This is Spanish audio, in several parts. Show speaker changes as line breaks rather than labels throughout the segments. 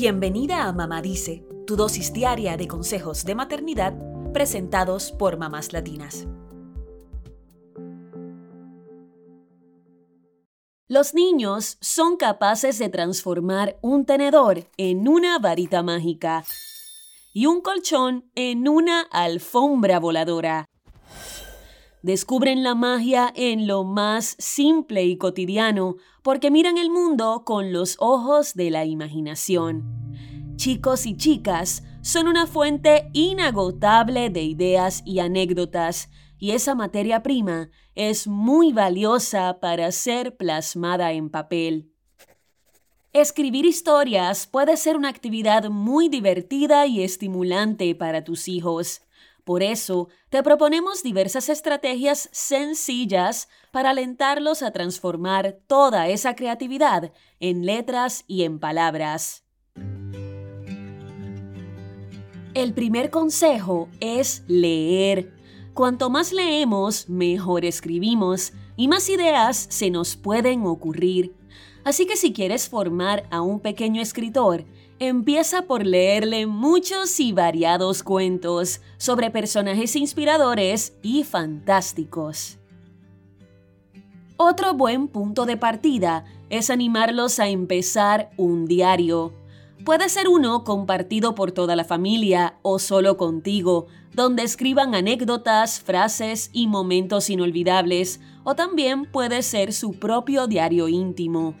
Bienvenida a Mamá Dice, tu dosis diaria de consejos de maternidad presentados por mamás latinas. Los niños son capaces de transformar un tenedor en una varita mágica y un colchón en una alfombra voladora. Descubren la magia en lo más simple y cotidiano porque miran el mundo con los ojos de la imaginación. Chicos y chicas son una fuente inagotable de ideas y anécdotas y esa materia prima es muy valiosa para ser plasmada en papel. Escribir historias puede ser una actividad muy divertida y estimulante para tus hijos. Por eso, te proponemos diversas estrategias sencillas para alentarlos a transformar toda esa creatividad en letras y en palabras. El primer consejo es leer. Cuanto más leemos, mejor escribimos y más ideas se nos pueden ocurrir. Así que si quieres formar a un pequeño escritor, Empieza por leerle muchos y variados cuentos sobre personajes inspiradores y fantásticos. Otro buen punto de partida es animarlos a empezar un diario. Puede ser uno compartido por toda la familia o solo contigo, donde escriban anécdotas, frases y momentos inolvidables, o también puede ser su propio diario íntimo.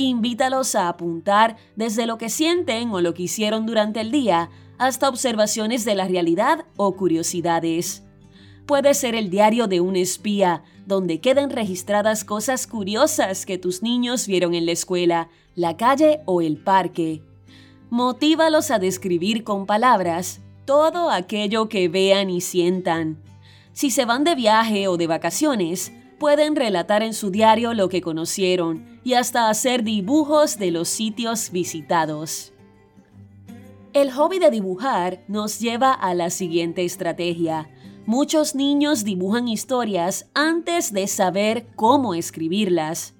Invítalos a apuntar desde lo que sienten o lo que hicieron durante el día hasta observaciones de la realidad o curiosidades. Puede ser el diario de un espía, donde queden registradas cosas curiosas que tus niños vieron en la escuela, la calle o el parque. Motívalos a describir con palabras todo aquello que vean y sientan. Si se van de viaje o de vacaciones, pueden relatar en su diario lo que conocieron y hasta hacer dibujos de los sitios visitados. El hobby de dibujar nos lleva a la siguiente estrategia. Muchos niños dibujan historias antes de saber cómo escribirlas.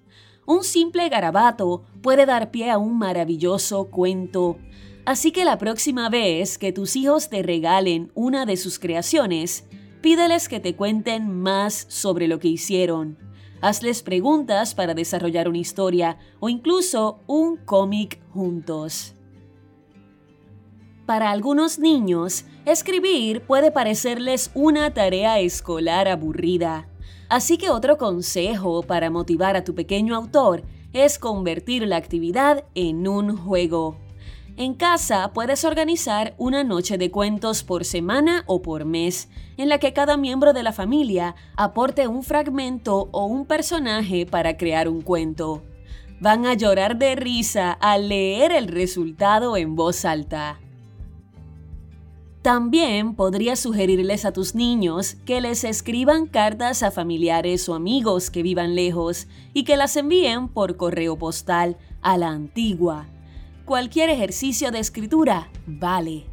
Un simple garabato puede dar pie a un maravilloso cuento. Así que la próxima vez que tus hijos te regalen una de sus creaciones, Pídeles que te cuenten más sobre lo que hicieron. Hazles preguntas para desarrollar una historia o incluso un cómic juntos. Para algunos niños, escribir puede parecerles una tarea escolar aburrida. Así que otro consejo para motivar a tu pequeño autor es convertir la actividad en un juego. En casa puedes organizar una noche de cuentos por semana o por mes, en la que cada miembro de la familia aporte un fragmento o un personaje para crear un cuento. Van a llorar de risa al leer el resultado en voz alta. También podrías sugerirles a tus niños que les escriban cartas a familiares o amigos que vivan lejos y que las envíen por correo postal a la antigua cualquier ejercicio de escritura vale.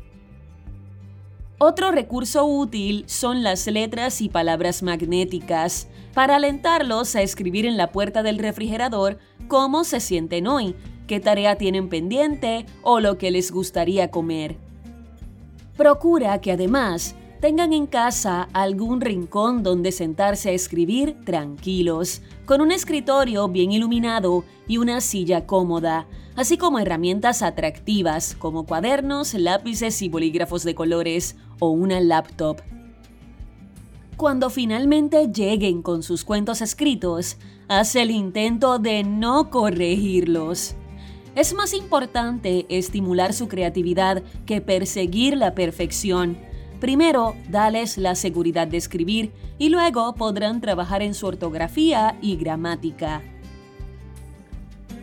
Otro recurso útil son las letras y palabras magnéticas, para alentarlos a escribir en la puerta del refrigerador cómo se sienten hoy, qué tarea tienen pendiente o lo que les gustaría comer. Procura que además tengan en casa algún rincón donde sentarse a escribir tranquilos, con un escritorio bien iluminado y una silla cómoda, así como herramientas atractivas como cuadernos, lápices y bolígrafos de colores o una laptop. Cuando finalmente lleguen con sus cuentos escritos, haz el intento de no corregirlos. Es más importante estimular su creatividad que perseguir la perfección. Primero, dales la seguridad de escribir y luego podrán trabajar en su ortografía y gramática.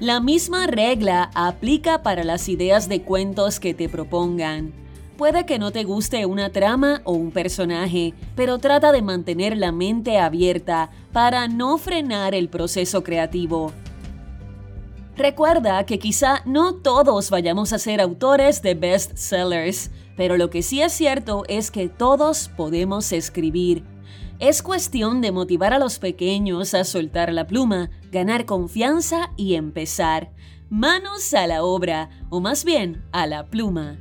La misma regla aplica para las ideas de cuentos que te propongan. Puede que no te guste una trama o un personaje, pero trata de mantener la mente abierta para no frenar el proceso creativo. Recuerda que quizá no todos vayamos a ser autores de bestsellers, pero lo que sí es cierto es que todos podemos escribir es cuestión de motivar a los pequeños a soltar la pluma, ganar confianza y empezar. Manos a la obra, o más bien a la pluma.